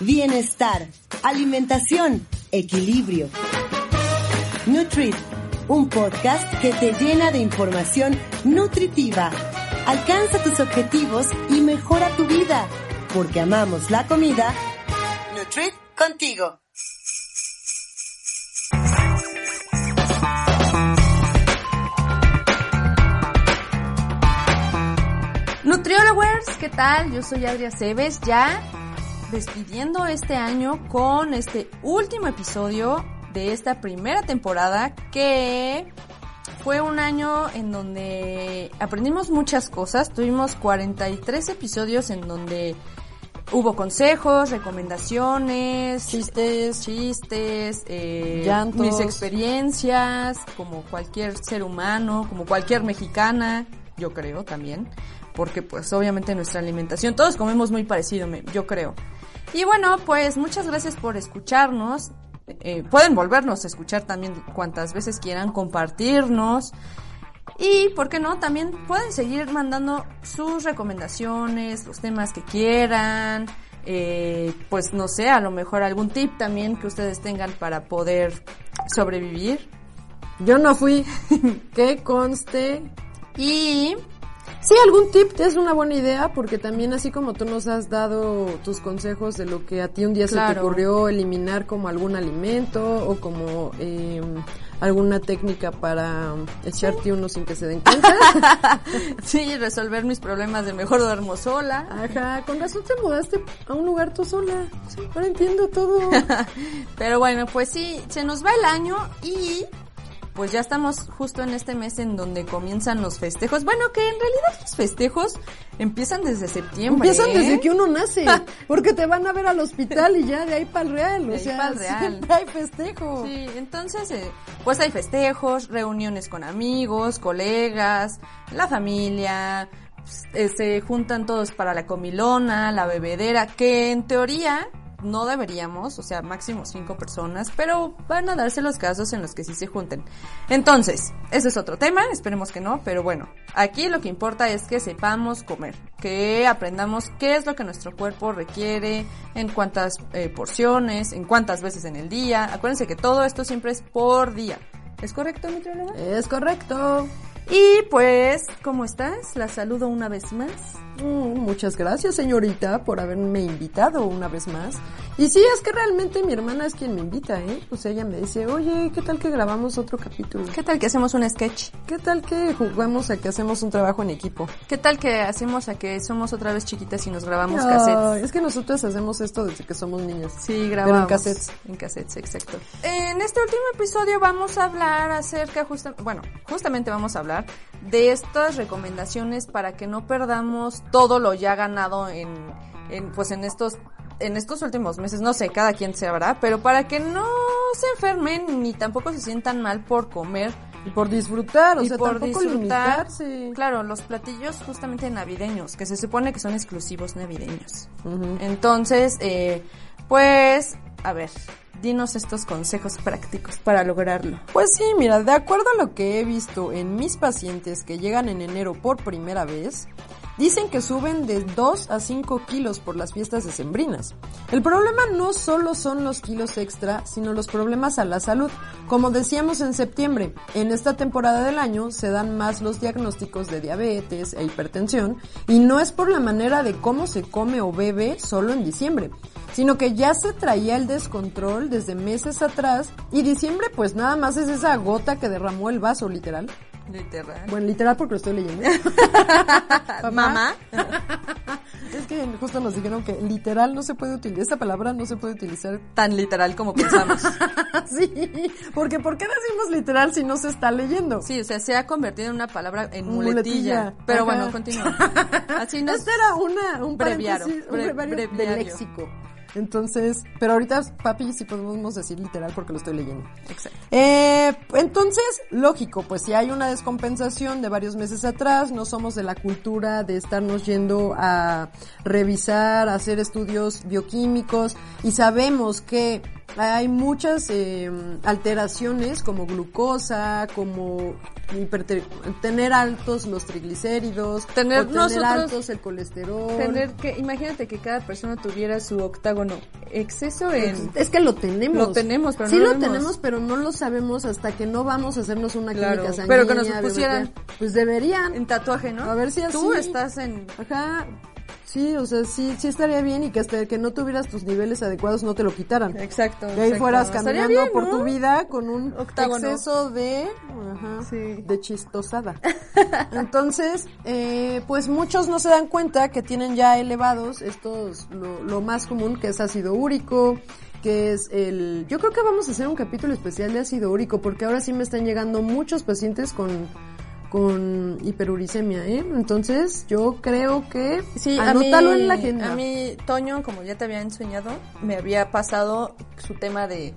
Bienestar, alimentación, equilibrio. Nutrit, un podcast que te llena de información nutritiva. Alcanza tus objetivos y mejora tu vida, porque amamos la comida. Nutrit contigo. Nutriologers, ¿qué tal? Yo soy Adria Cebes, ya despidiendo este año con este último episodio de esta primera temporada que fue un año en donde aprendimos muchas cosas. Tuvimos 43 episodios en donde hubo consejos, recomendaciones, chistes, chistes, eh, Llantos. mis experiencias, como cualquier ser humano, como cualquier mexicana, yo creo también, porque pues obviamente nuestra alimentación, todos comemos muy parecido, me- yo creo. Y bueno, pues muchas gracias por escucharnos. Eh, pueden volvernos a escuchar también cuantas veces quieran, compartirnos. Y, ¿por qué no? También pueden seguir mandando sus recomendaciones, los temas que quieran. eh, pues no sé, a lo mejor algún tip también que ustedes tengan para poder sobrevivir. Yo no fui, que conste. Y Sí, algún tip es una buena idea porque también así como tú nos has dado tus consejos de lo que a ti un día se te ocurrió eliminar como algún alimento o como eh, alguna técnica para echarte uno sin que se den cuenta. sí, resolver mis problemas de mejor duermo sola. Ajá, con razón te mudaste a un lugar tú sola. Sí, ahora entiendo todo. Pero bueno, pues sí, se nos va el año y pues ya estamos justo en este mes en donde comienzan los festejos. Bueno, que en realidad los festejos empiezan desde septiembre. Empiezan ¿eh? desde que uno nace, porque te van a ver al hospital y ya de ahí para el real, De o ahí sea, real. siempre hay festejo. Sí, entonces, eh, pues hay festejos, reuniones con amigos, colegas, la familia, eh, se juntan todos para la comilona, la bebedera, que en teoría no deberíamos, o sea, máximo cinco personas, pero van a darse los casos en los que sí se junten. Entonces, ese es otro tema, esperemos que no, pero bueno, aquí lo que importa es que sepamos comer, que aprendamos qué es lo que nuestro cuerpo requiere, en cuántas eh, porciones, en cuántas veces en el día. Acuérdense que todo esto siempre es por día. ¿Es correcto, nutrióloga? Es correcto. Y pues, ¿cómo estás? La saludo una vez más. Mm, muchas gracias, señorita, por haberme invitado una vez más. Y sí, es que realmente mi hermana es quien me invita, ¿eh? Pues ella me dice, oye, ¿qué tal que grabamos otro capítulo? ¿Qué tal que hacemos un sketch? ¿Qué tal que jugamos a que hacemos un trabajo en equipo? ¿Qué tal que hacemos a que somos otra vez chiquitas y nos grabamos Ay, cassettes? es que nosotros hacemos esto desde que somos niños. Sí, Pero grabamos. en cassettes. En cassettes, exacto. En este último episodio vamos a hablar acerca, justa, bueno, justamente vamos a hablar de estas recomendaciones para que no perdamos todo lo ya ganado en, en pues en estos en estos últimos meses, no sé, cada quien sabrá, pero para que no se enfermen ni tampoco se sientan mal por comer Y por disfrutar, o y sea, por tampoco disfrutar, limitarse. claro, los platillos justamente navideños, que se supone que son exclusivos navideños. Entonces, eh, pues, a ver, dinos estos consejos prácticos para lograrlo. Pues sí, mira, de acuerdo a lo que he visto en mis pacientes que llegan en enero por primera vez, dicen que suben de 2 a 5 kilos por las fiestas decembrinas. El problema no solo son los kilos extra, sino los problemas a la salud. Como decíamos en septiembre, en esta temporada del año se dan más los diagnósticos de diabetes e hipertensión, y no es por la manera de cómo se come o bebe solo en diciembre, sino que ya se traía el descontrol desde meses atrás y diciembre pues nada más es esa gota que derramó el vaso literal. Literal. Bueno, literal porque lo estoy leyendo. Mamá. Es que justo nos dijeron que literal no se puede utilizar, esta palabra no se puede utilizar. Tan literal como pensamos. sí, porque ¿por qué decimos literal si no se está leyendo? Sí, o sea, se ha convertido en una palabra en Muletilla. muletilla. Pero bueno, continúa. Así nos... Este era una, un Breviario, un breviario de léxico. Entonces, pero ahorita, papi, sí podemos decir literal porque lo estoy leyendo. Exacto. Eh, entonces, lógico, pues si hay una descompensación de varios meses atrás, no somos de la cultura de estarnos yendo a revisar, a hacer estudios bioquímicos y sabemos que hay muchas eh, alteraciones como glucosa, como tener altos los triglicéridos, Tener tener nosotros- altos el colesterol. Tener que, imagínate que cada persona tuviera su octágono exceso en... Es que lo tenemos. Lo tenemos, pero sí no lo tenemos, pero no lo sabemos hasta que no vamos a hacernos una Claro, química sanguínea. pero que nos pusieran. Pues deberían. En tatuaje, ¿no? A ver si Tú así- estás en... Ajá. Sí, o sea, sí, sí estaría bien y que hasta que no tuvieras tus niveles adecuados no te lo quitaran. Exacto. Que ahí exacto. fueras caminando bien, por ¿no? tu vida con un Octágono. exceso de, ajá, Sí. de chistosada. Entonces, eh, pues muchos no se dan cuenta que tienen ya elevados estos, lo, lo más común que es ácido úrico, que es el, yo creo que vamos a hacer un capítulo especial de ácido úrico porque ahora sí me están llegando muchos pacientes con con hiperuricemia, ¿eh? Entonces, yo creo que Sí, anótalo a mí, en la agenda. A mí, Toño, como ya te había enseñado, me había pasado su tema de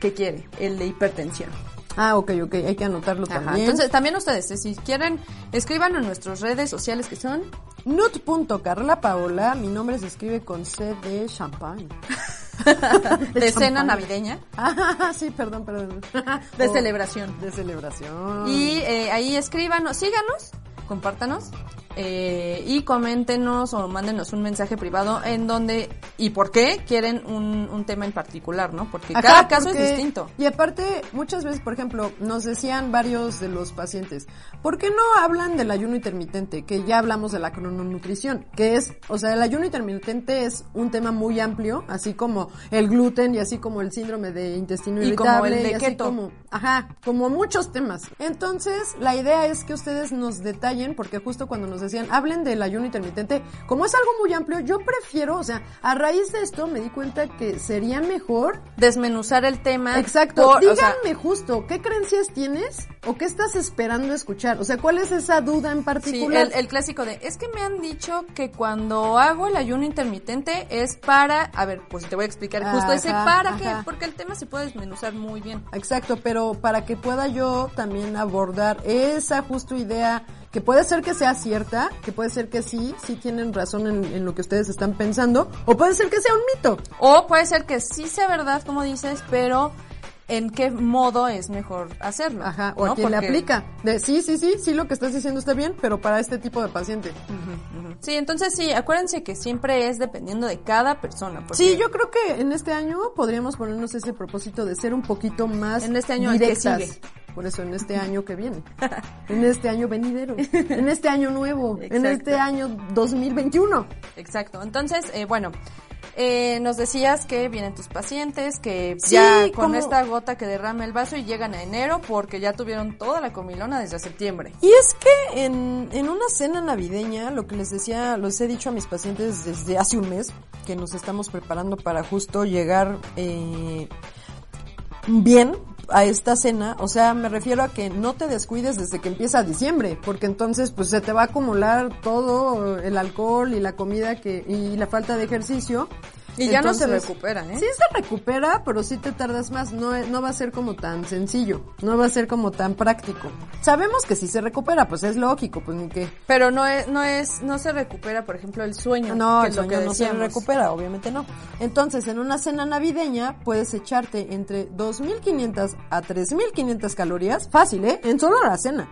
¿qué quiere? El de hipertensión. Ah, ok, ok, hay que anotarlo Ajá, también. Entonces, también ustedes, eh, si quieren, escriban en nuestras redes sociales que son Nut.carla Paola, mi nombre se escribe con C de champán. de cena navideña, Ah, sí, perdón, perdón. de Oh, celebración. De celebración. Y eh, ahí escríbanos, síganos, compártanos eh, y coméntenos o mándenos un mensaje privado en donde y por qué quieren un, un tema en particular, ¿no? Porque cada caso porque- es distinto. Y aparte, muchas veces, por ejemplo, nos decían varios de los pacientes, ¿por qué no hablan del ayuno intermitente? Que ya hablamos de la crononutrición, que es, o sea, el ayuno intermitente es un tema muy amplio, así como el gluten y así como el síndrome de intestino Y como irritable el de y así keto. como, ajá, como muchos temas. Entonces, la idea es que ustedes nos detallen, porque justo cuando nos decían, hablen del ayuno intermitente, como es algo muy amplio, yo prefiero, o sea, a raíz de esto me di cuenta que sería mejor Desmenuzar el tema. Exacto. por- o Díganme sea, justo, ¿qué creencias tienes o qué estás esperando escuchar? O sea, ¿cuál es esa duda en Sí, particular? el, el clásico de, es que me han dicho que cuando hago el ayuno intermitente es para, a ver, pues te voy a explicar justo ese para ajá. qué, porque el tema se puede desmenuzar muy bien. Exacto, pero para que pueda yo también abordar esa justo idea que puede ser que sea cierta, que puede ser que sí, sí tienen razón en, en lo que ustedes están pensando, o puede ser que sea un mito. O puede ser que sí sea verdad, como dices, pero en qué modo es mejor hacerlo. Ajá, o ¿no? a quien le aplica. De, sí, sí, sí, sí, lo que estás diciendo está bien, pero para este tipo de paciente. Sí, entonces sí, acuérdense que siempre es dependiendo de cada persona. porque Sí, yo creo que en este año podríamos ponernos ese propósito de ser un poquito más En este año que sigue. Por eso, en este año que viene. en este año venidero. En este año nuevo. En este año 2021. Exacto. Entonces, eh, bueno, eh, nos decías que vienen tus pacientes, que Sí, ya con como- esta gota que derrama el vaso y llegan a enero porque ya tuvieron toda la comilona desde septiembre. Y es que en, en una cena navideña, lo que les decía, los he dicho a mis pacientes desde hace un mes, que nos estamos preparando para justo llegar eh, bien a esta cena, o sea, me refiero a que no te descuides desde que empieza diciembre, porque entonces pues se te va a acumular todo el alcohol y la comida que y la falta de ejercicio. Y ya no se recupera, ¿eh? Sí se recupera, pero sí te tardas más. No, no va a ser como tan sencillo. No va a ser como tan práctico. Sabemos que sí se recupera, pues es lógico, pues ni que... Pero no es, no es, no se recupera, por ejemplo, el sueño. No, que el es lo sueño que no se recupera, obviamente no. Entonces, en una cena navideña puedes echarte entre 2.500 a 3.500 calorías, fácil, ¿eh? En solo la cena.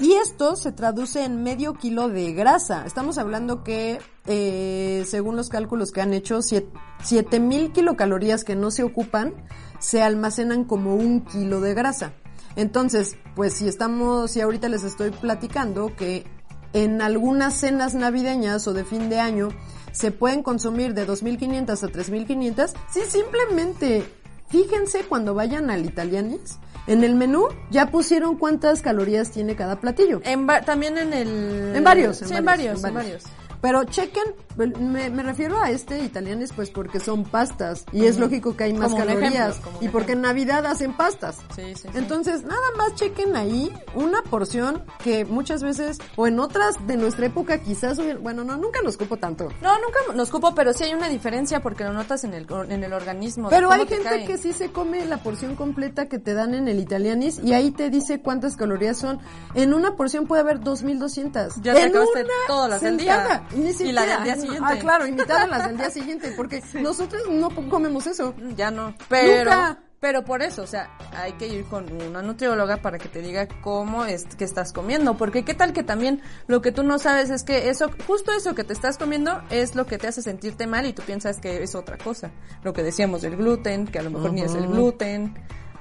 Y esto se traduce en medio kilo de grasa. Estamos hablando que, eh, según los cálculos que han hecho, siet- 7000 kilocalorías que no se ocupan se almacenan como un kilo de grasa. Entonces, pues si estamos, si ahorita les estoy platicando que en algunas cenas navideñas o de fin de año se pueden consumir de 2.500 a 3.500, sí, simplemente fíjense cuando vayan al Italianis, en el menú ya pusieron cuántas calorías tiene cada platillo. En también en el... En varios, en sí, en varios, varios, en varios. varios. Pero chequen, me, me refiero a este italianes pues porque son pastas y es lógico que hay más Como calorías ejemplo, y porque en Navidad hacen pastas. Sí, sí, sí. Entonces, nada más chequen ahí una porción que muchas veces o en otras de nuestra época quizás, bueno, no, nunca nos cupo tanto. No, nunca nos cupo, pero sí hay una diferencia porque lo notas en el, en el organismo. Pero hay te gente cae. que sí se come la porción completa que te dan en el Italianis y ahí te dice cuántas calorías son. En una porción puede haber 2200. Ya te en acabaste una todas las del día. Ni Y la siquiera. del día siguiente. Ah, claro, invitadas las del día siguiente porque nosotros no comemos eso. Ya no. Pero, Nunca. pero por eso, o sea, hay que ir con una nutrióloga para que te diga cómo es que estás comiendo. Porque qué tal que también lo que tú no sabes es que eso, justo eso que te estás comiendo es lo que te hace sentirte mal y tú piensas que es otra cosa. Lo que decíamos del gluten, que a lo mejor ni es el gluten,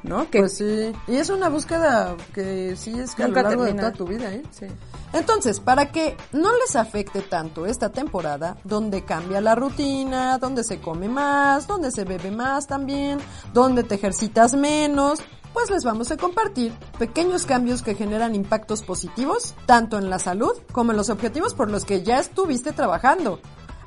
¿no? Que Pues sí. Y es una búsqueda que sí es que a lo Nunca largo de termina. toda tu vida, ¿eh? Sí. Entonces, para que no les afecte tanto esta temporada, donde cambia la rutina, donde se come más, donde se bebe más también, donde te ejercitas menos, pues les vamos a compartir pequeños cambios que generan impactos positivos, tanto en la salud como en los objetivos por los que ya estuviste trabajando.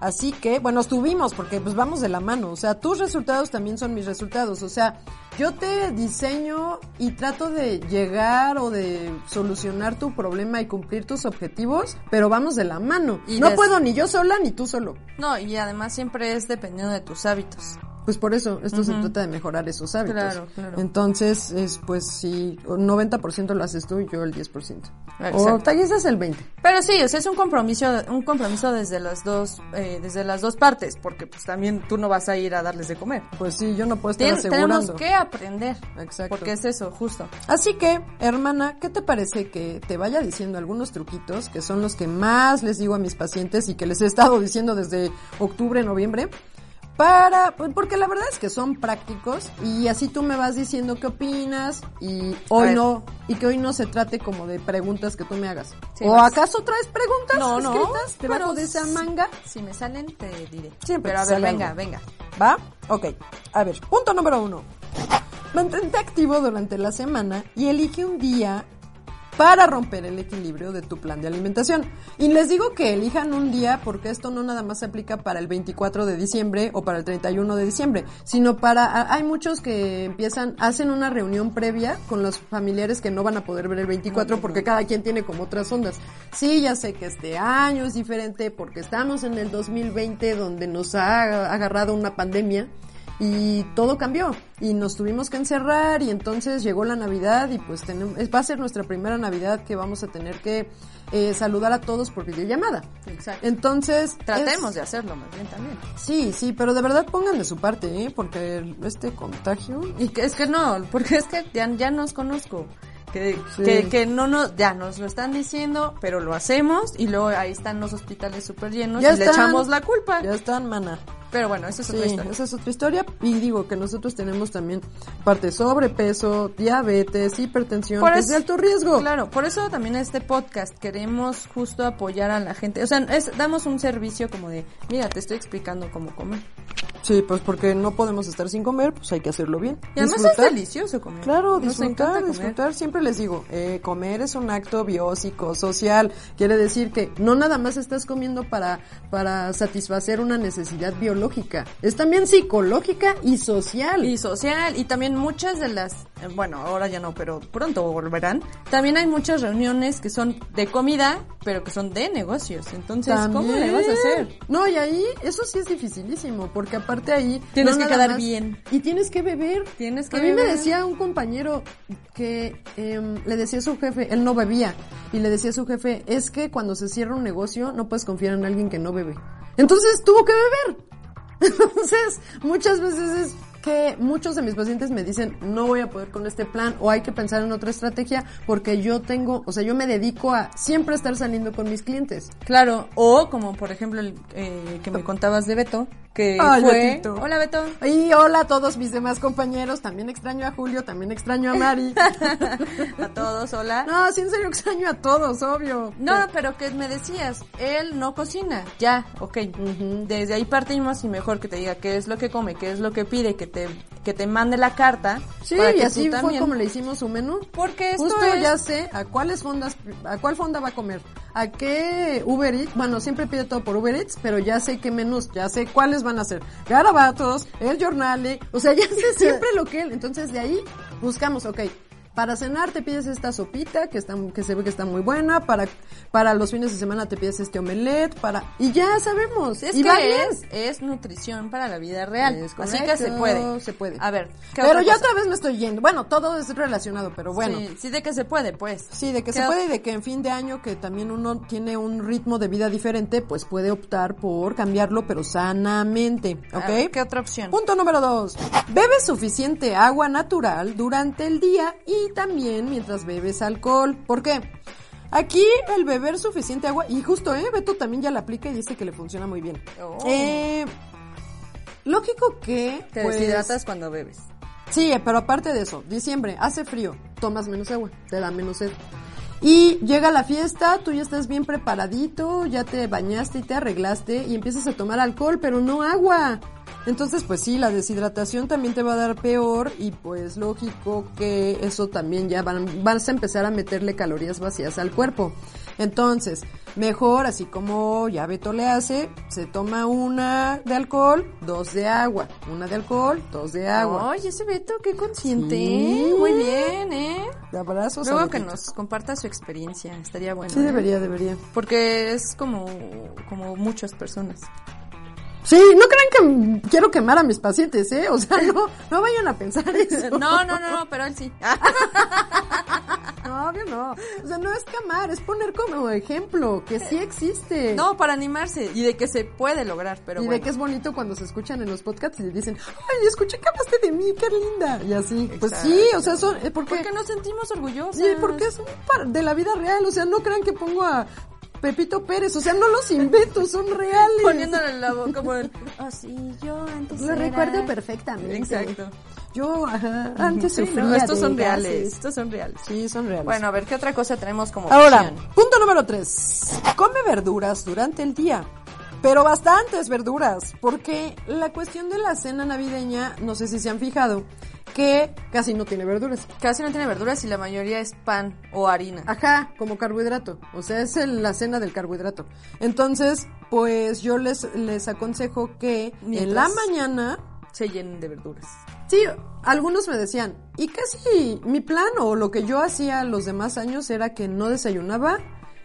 Así que, bueno, estuvimos porque pues vamos de la mano, o sea, tus resultados también son mis resultados, o sea, yo te diseño y trato de llegar o de solucionar tu problema y cumplir tus objetivos, pero vamos de la mano. Y no puedo ni yo sola ni tú solo. No, y además siempre es dependiendo de tus hábitos. Pues por eso, esto se trata de mejorar esos hábitos. Claro, claro. Entonces, es pues si 90% lo haces tú y yo el 10%. O Exacto. tal vez es el 20%. Pero sí, o sea, es un compromiso, un compromiso desde las dos, eh, desde las dos partes, porque pues también tú no vas a ir a darles de comer. Pues sí, yo no puedo estar Tien- asegurando. tenemos que aprender. Exacto. Porque es eso, justo. Así que, hermana, ¿qué te parece que te vaya diciendo algunos truquitos que son los que más les digo a mis pacientes y que les he estado diciendo desde octubre, noviembre? Para, pues, porque la verdad es que son prácticos y así tú me vas diciendo qué opinas y hoy no, y que hoy no se trate como de preguntas que tú me hagas. Sí, ¿O vas. acaso traes preguntas No, no, escritas debajo pero de esa manga? Si me salen, te diré. Siempre Pero a ver, venga, venga. ¿Va? Ok. A ver, punto número uno. Mantente activo durante la semana y elige un día para romper el equilibrio de tu plan de alimentación. Y les digo que elijan un día porque esto no nada más se aplica para el 24 de diciembre o para el 31 de diciembre, sino para, hay muchos que empiezan, hacen una reunión previa con los familiares que no van a poder ver el 24 porque cada quien tiene como otras ondas. Sí, ya sé que este año es diferente porque estamos en el 2020 donde nos ha agarrado una pandemia y todo cambió y nos tuvimos que encerrar y entonces llegó la Navidad y pues tenemos, va a ser nuestra primera Navidad que vamos a tener que eh, saludar a todos por videollamada. Exacto. Entonces, Tratemos es- de hacerlo más bien también. Sí, sí, pero de verdad pongan de su parte, ¿eh? Porque este contagio... Y que es que no, porque es que ya, ya nos conozco. Que, Sí. que, que no nos, ya nos lo están diciendo, pero lo hacemos y luego ahí están los hospitales súper llenos Ya y le están. echamos la culpa. Ya están, mana. Pero bueno, eso es Sí, otra historia. esa es otra historia. Y digo que nosotros tenemos también parte de sobrepeso, diabetes, hipertensión, Por que eso- es de alto riesgo. Claro, por eso también este podcast queremos justo apoyar a la gente. O sea, es, damos un servicio como de, mira, te estoy explicando cómo comer. Sí, pues porque no podemos estar sin comer, pues hay que hacerlo bien. Y además Disfrutar. es delicioso comer. Claro, Nos disfrutar, comer. disfrutar. Siempre les digo, eh, comer es un acto biósico, social. Quiere decir que no nada más estás comiendo para, para satisfacer una necesidad biológica. Es también psicológica y social. Y social, y también muchas de las, eh, bueno, ahora ya no, pero pronto volverán. También hay muchas reuniones que son de comida, pero que son de negocios. Entonces, ¿cómo le vas a hacer? No, y ahí, eso sí es dificilísimo, porque aparte ahí... Tienes no que quedar más- bien. Y tienes que beber. Tienes que A mí me decía un compañero que em, le decía a su jefe, él no bebía, y le decía a su jefe, es que cuando se cierra un negocio no puedes confiar en alguien que no bebe. Entonces tuvo que beber. Entonces, muchas veces es que muchos de mis pacientes me dicen, no voy a poder con este plan o hay que pensar en otra estrategia porque yo tengo, o sea, yo me dedico a siempre estar saliendo con mis clientes. Claro, o como por ejemplo el eh, que me contabas de Beto, que Ay, fue... Betito. Hola Beto. Y hola a todos mis demás compañeros, también extraño a Julio, también extraño a Mari. A todos, hola. no, sí, en serio extraño a todos, obvio. No, pero que me decías, él no cocina. Ya, ok. Desde ahí partimos y mejor que te diga qué es lo que come, qué es lo que pide, que te, que te mande la carta. Sí, para y que así fue también- como le hicimos su menú. Porque esto Justo es... ya sé a cuáles fondas, a cuál fonda va a comer, a qué Uber Eats, bueno, siempre pide todo por Uber Eats, pero ya sé qué menús, ya sé cuáles van a ser. Garabatos, el jornale, o sea, ya sé siempre lo que él, entonces de ahí buscamos, ok, para cenar te pides esta sopita que está que se ve que está muy buena, para para los fines de semana te pides este omelette, para y ya sabemos. Es y que va bien. es, es nutrición para la vida real. Es Así que se puede. se puede. A ver, ¿qué Pero ya otra vez me estoy yendo. Bueno, todo es relacionado, pero bueno. Sí, sí, de que se puede, pues. Sí, de que ¿Qué se puede y de que en fin de año que también uno tiene un ritmo de vida diferente, pues puede optar por cambiarlo, pero sanamente, ¿ok? ver, ¿Qué otra opción? Punto número dos. Bebe suficiente agua natural durante el día y también mientras bebes alcohol. ¿Por qué? Aquí el beber suficiente agua, y justo, ¿eh? Beto también ya la aplica y dice que le funciona muy bien. Oh. Eh, lógico que... Te pues, deshidratas cuando bebes. Sí, pero aparte de eso, diciembre, hace frío, tomas menos agua, te da menos sed. Y llega la fiesta, tú ya estás bien preparadito, ya te bañaste y te arreglaste y empiezas a tomar alcohol, pero no agua. Entonces, pues sí, la deshidratación también te va a dar peor y pues lógico que eso también ya van, vas a empezar a meterle calorías vacías al cuerpo. Entonces, mejor, así como ya Beto le hace, se toma una de alcohol, dos de agua. Una de alcohol, dos de agua. Oye, ese Beto, qué consciente. Sí. Muy bien, ¿eh? De abrazos. Luego que nos comparta su experiencia, estaría bueno. Sí, ¿eh? debería, debería. Porque es como, como muchas personas. Sí, no crean que quiero quemar a mis pacientes, ¿eh? O sea, no, no vayan a pensar eso. No, no, no, no, pero él sí. No, obvio no. O sea, no es quemar, es poner como ejemplo que sí existe. No, para animarse y de que se puede lograr, pero y bueno. de que es bonito cuando se escuchan en los podcasts y dicen, ay, escuché que hablaste de mí, qué linda. Y así. Pues sí, o sea, son, eh, porque, Porque nos sentimos orgullosos. sí, porque es de la vida real. O sea, no crean que pongo a Pepito Pérez. O sea, no los invento, son reales. Poniéndole la voz como el... Oh, sí, yo antes Lo era-". recuerdo perfectamente. Exacto. Yo, ajá, antes Sí, sufría no, estos son reales, estos son reales. Sí, son reales. Bueno, a ver, ¿qué otra cosa tenemos como Ahora, opción? punto número tres. Come verduras durante el día. Pero bastantes verduras, porque la cuestión de la cena navideña, no sé si se han fijado, que casi no tiene verduras. Casi no tiene verduras y la mayoría es pan o harina. Ajá, como carbohidrato. O sea, es el- la cena del carbohidrato. Entonces, pues yo les, les aconsejo que en la mañana Se llenen de verduras. Sí, algunos me decían, y casi mi plan o lo que yo hacía los demás años era que no desayunaba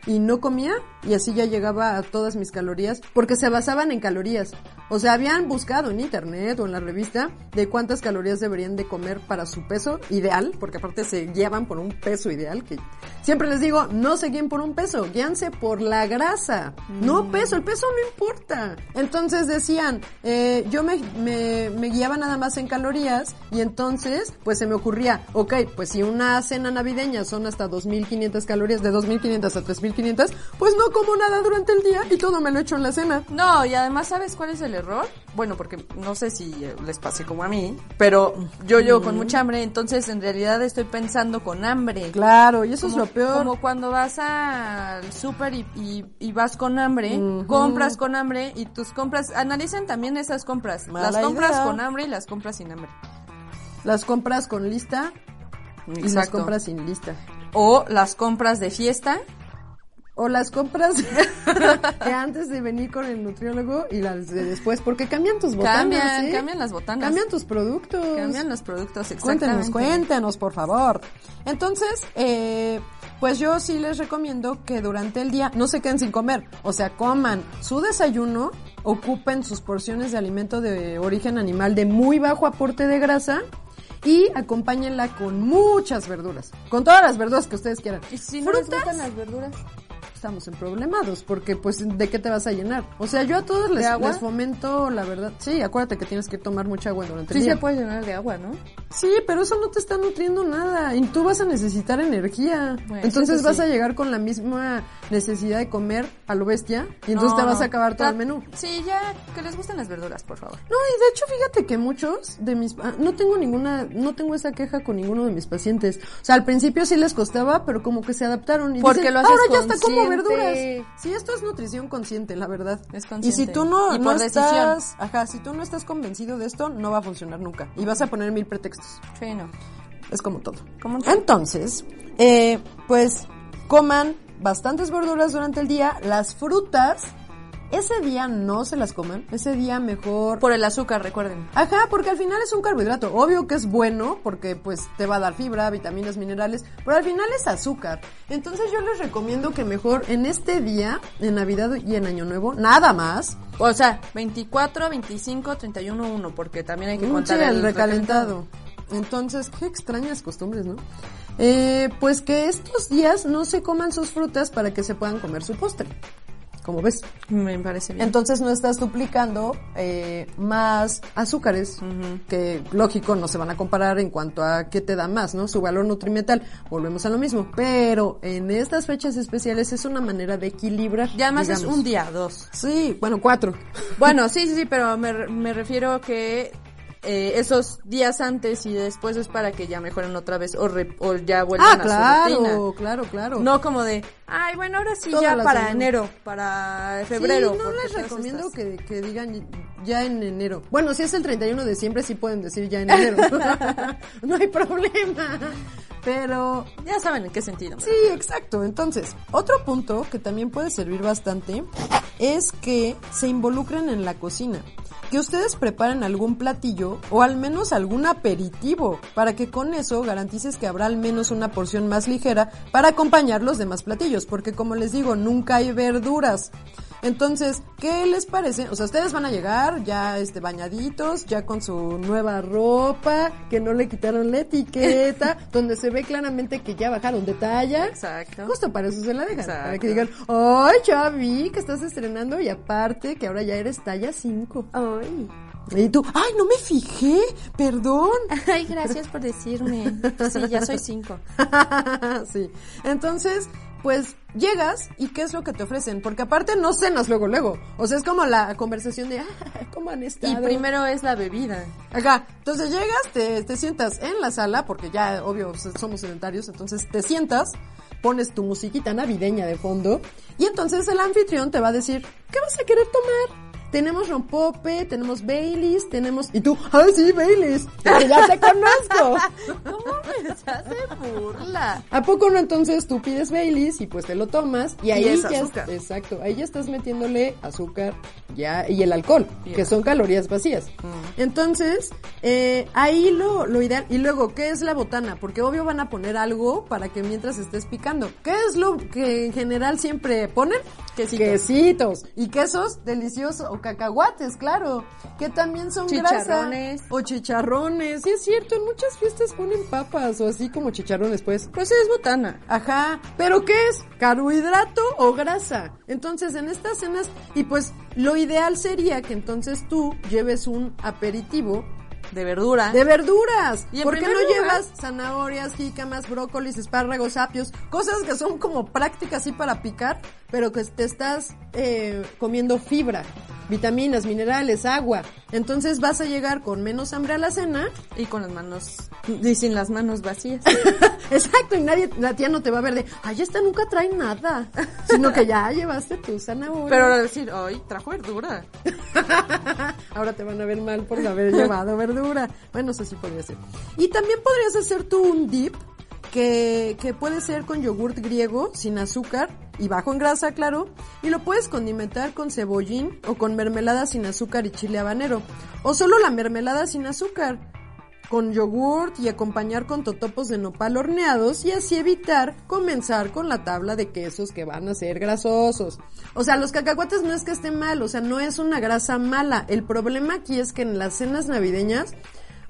y no comía y así ya llegaba a todas mis calorías porque se basaban en calorías. O sea, habían buscado en internet o en la revista de cuántas calorías deberían de comer para su peso ideal, porque aparte se guiaban por un peso ideal que siempre les digo, no se guíen por un peso, guíanse por la grasa, no peso, el peso no importa. Entonces decían, eh, yo me, me, me guiaba nada más en calorías y entonces pues se me ocurría, ok, pues si una cena navideña son hasta 2.500 calorías, de 2.500 a 3.500, pues no como nada durante el día y todo me lo echo en la cena. No, y además, ¿sabes cuál es el error? Bueno, porque no sé si eh, les pase como a mí, pero yo llego con mucha hambre, entonces en realidad estoy pensando con hambre. Claro, y eso Como, es lo peor. como cuando vas al súper y, y- y vas con hambre, compras con hambre y tus compras, analicen también esas compras. Mala las compras idea. con hambre y las compras sin hambre. Las compras con lista y las compras sin lista. O las compras de fiesta. O las compras que antes de venir con el nutriólogo y las de después, porque cambian tus botanas. Cambian, ¿eh? cambian las botanas. Cambian tus productos. Cambian los productos, Cuéntenos, exactamente. cuéntenos, por favor. Entonces, eh, pues yo sí les recomiendo que durante el día no se queden sin comer. O sea, coman su desayuno, ocupen sus porciones de alimento de origen animal de muy bajo aporte de grasa y acompáñenla con muchas verduras. Con todas las verduras que ustedes quieran. ¿Y si no les ¿Frutas? gustan las verduras? Estamos en problemados, porque pues de qué te vas a llenar. O sea, yo a todos les, agua? les fomento, la verdad, sí, acuérdate que tienes que tomar mucha agua durante Sí el día. se puede llenar de agua, ¿no? Sí, pero eso no te está nutriendo nada y tú vas a necesitar energía. Bueno, entonces eso vas sí. a llegar con la misma necesidad de comer a lo bestia y entonces No, te vas a acabar todo Ya- el menú. Sí, ya, que les gusten las verduras, por favor. No, y de hecho fíjate que muchos de mis ah, no tengo ninguna no tengo esa queja con ninguno de mis pacientes. O sea, al principio sí les costaba, pero como que se adaptaron y Porque dicen, lo haces ahora ya está como verduras. Sí, esto es nutrición consciente, la verdad. Es Y consciente. si tú no, Y no por estás, ajá, si tú no estás convencido de esto, no va a funcionar nunca y vas a poner mil pretextos. Sí, no. Es como todo. Todo. Entonces, eh, pues coman bastantes verduras durante el día. Las frutas, ese día no se las coman. Ese día mejor... Por el azúcar, recuerden. Ajá, porque al final es un carbohidrato. Obvio que es bueno porque pues te va a dar fibra, vitaminas, minerales, pero al final es azúcar. Entonces yo les recomiendo que mejor en este día, en Navidad y en Año Nuevo, nada más, O sea, 24, 25, 31, 1, porque también hay que Mm, contar sí, el recalentado. Entonces, qué extrañas costumbres, ¿no? Eh, pues que estos días no se coman sus frutas para que se puedan comer su postre. Como ves. Me parece bien. Entonces no estás duplicando eh, más azúcares, que lógico no se van a comparar en cuanto a qué te da más, ¿no? Su valor nutrimental. Volvemos a lo mismo. Pero en estas fechas especiales es una manera de equilibrar. ya más es un día, dos. Sí, bueno, cuatro. Bueno, sí, sí, sí, pero me, me refiero que eh, esos días antes y después es para que ya mejoren otra vez o, re- o ya vuelvan Ah, a su rutina. claro, claro, claro. No como de, ay, bueno, ahora sí ya para enero, para febrero. Sí, no les recomiendo que, que digan ya en enero. Bueno, si es el 31 de diciembre, sí pueden decir ya en enero. no hay problema. Pero Ya saben en qué sentido. Sí, exacto. Entonces, otro punto que también puede servir bastante es que se involucren en la cocina. Que ustedes preparen algún platillo o al menos algún aperitivo para que con eso garantices que habrá al menos una porción más ligera para acompañar los demás platillos. Porque como les digo, nunca hay verduras. Entonces, ¿qué les parece? O sea, ustedes van a llegar ya este bañaditos, ya con su nueva ropa, que no le quitaron la etiqueta, donde se ve claramente que ya bajaron de talla. Exacto. Justo para eso se la dejan. Para Exacto. que digan, ay, ya vi que estás estrenando y aparte que ahora ya eres talla 5. Ay. Y tú, ay, no me fijé, perdón. Ay, gracias por decirme. Sí, ya soy cinco. sí. Entonces, pues llegas y ¿qué es lo que te ofrecen? Porque aparte no cenas luego, luego. O sea, es como la conversación de, ah, ¿cómo han Y estado? primero es la bebida. Acá, entonces llegas, te, te sientas en la sala, porque ya, obvio, somos sedentarios, entonces te sientas, pones tu musiquita navideña de fondo, y entonces el anfitrión te va a decir, ¿qué vas a querer tomar? Tenemos rompope, tenemos Baileys, tenemos... Y tú, ¡ay, sí, Baileys! Porque ya te conozco. ¿Cómo me de burla? ¿A poco no entonces tú pides Baileys y pues te lo tomas y ahí es ya azúcar. exacto, ahí ya estás metiéndole azúcar ya y el alcohol, que son calorías vacías. Entonces, eh, ahí lo, lo ideal y luego ¿qué es la botana? Porque obvio van a poner algo para que mientras estés picando. ¿Qué es lo que en general siempre ponen? Quesitos. Quesitos y quesos deliciosos o cacahuates, claro, que también son grasa Chicharrones. o chicharrones. Sí es cierto, en muchas fiestas ponen papas o así como chicharrones, pues. Pues es botana. Ajá, pero ¿qué es? ¿Carbohidrato o grasa? Entonces, en estas cenas, y pues lo ideal sería que entonces tú lleves un aperitivo De verdura. de verduras. Y ¿Por qué no lugar- llevas zanahorias, jícamas, brócolis, espárragos, apios? Cosas que son como prácticas así para picar, pero que te estás eh, comiendo fibra, vitaminas, minerales, agua. Entonces vas a llegar con menos hambre a la cena. Y con las manos. Y sin las manos vacías. Exacto, y nadie, la tía no te va a ver de, ay, esta nunca trae nada. Sino que ya llevaste tu zanahoria. Pero ahora decir, ay, trajo verdura. Ahora te van a ver mal por haber llevado verdura. Bueno, eso sí podría ser. Y también podrías hacer tú un dip que, puede ser con yogurt griego, sin azúcar y bajo en grasa, claro. Y lo puedes condimentar con cebollín o con mermelada sin azúcar y chile habanero. O solo la mermelada sin azúcar. Con yogurt y acompañar con totopos de nopal horneados y así evitar comenzar con la tabla de quesos que van a ser grasosos. O sea, los cacahuates no es que estén mal, o sea, no es una grasa mala. El problema aquí es que en las cenas navideñas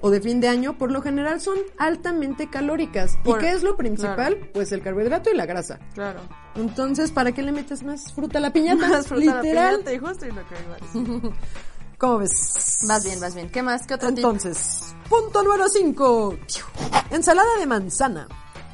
o de fin de año, por lo general son altamente calóricas. Por- ¿Y qué es lo principal? claro. Pues el carbohidrato y la grasa. Claro. Entonces, ¿para qué le metes más fruta a la piñata? Más fruta a la Literal. piñata y justo y lo que iba. ¿Cómo ves? Vas bien, vas bien. ¿Qué más? ¿Qué otro tip? Entonces, punto número 5. Ensalada de manzana.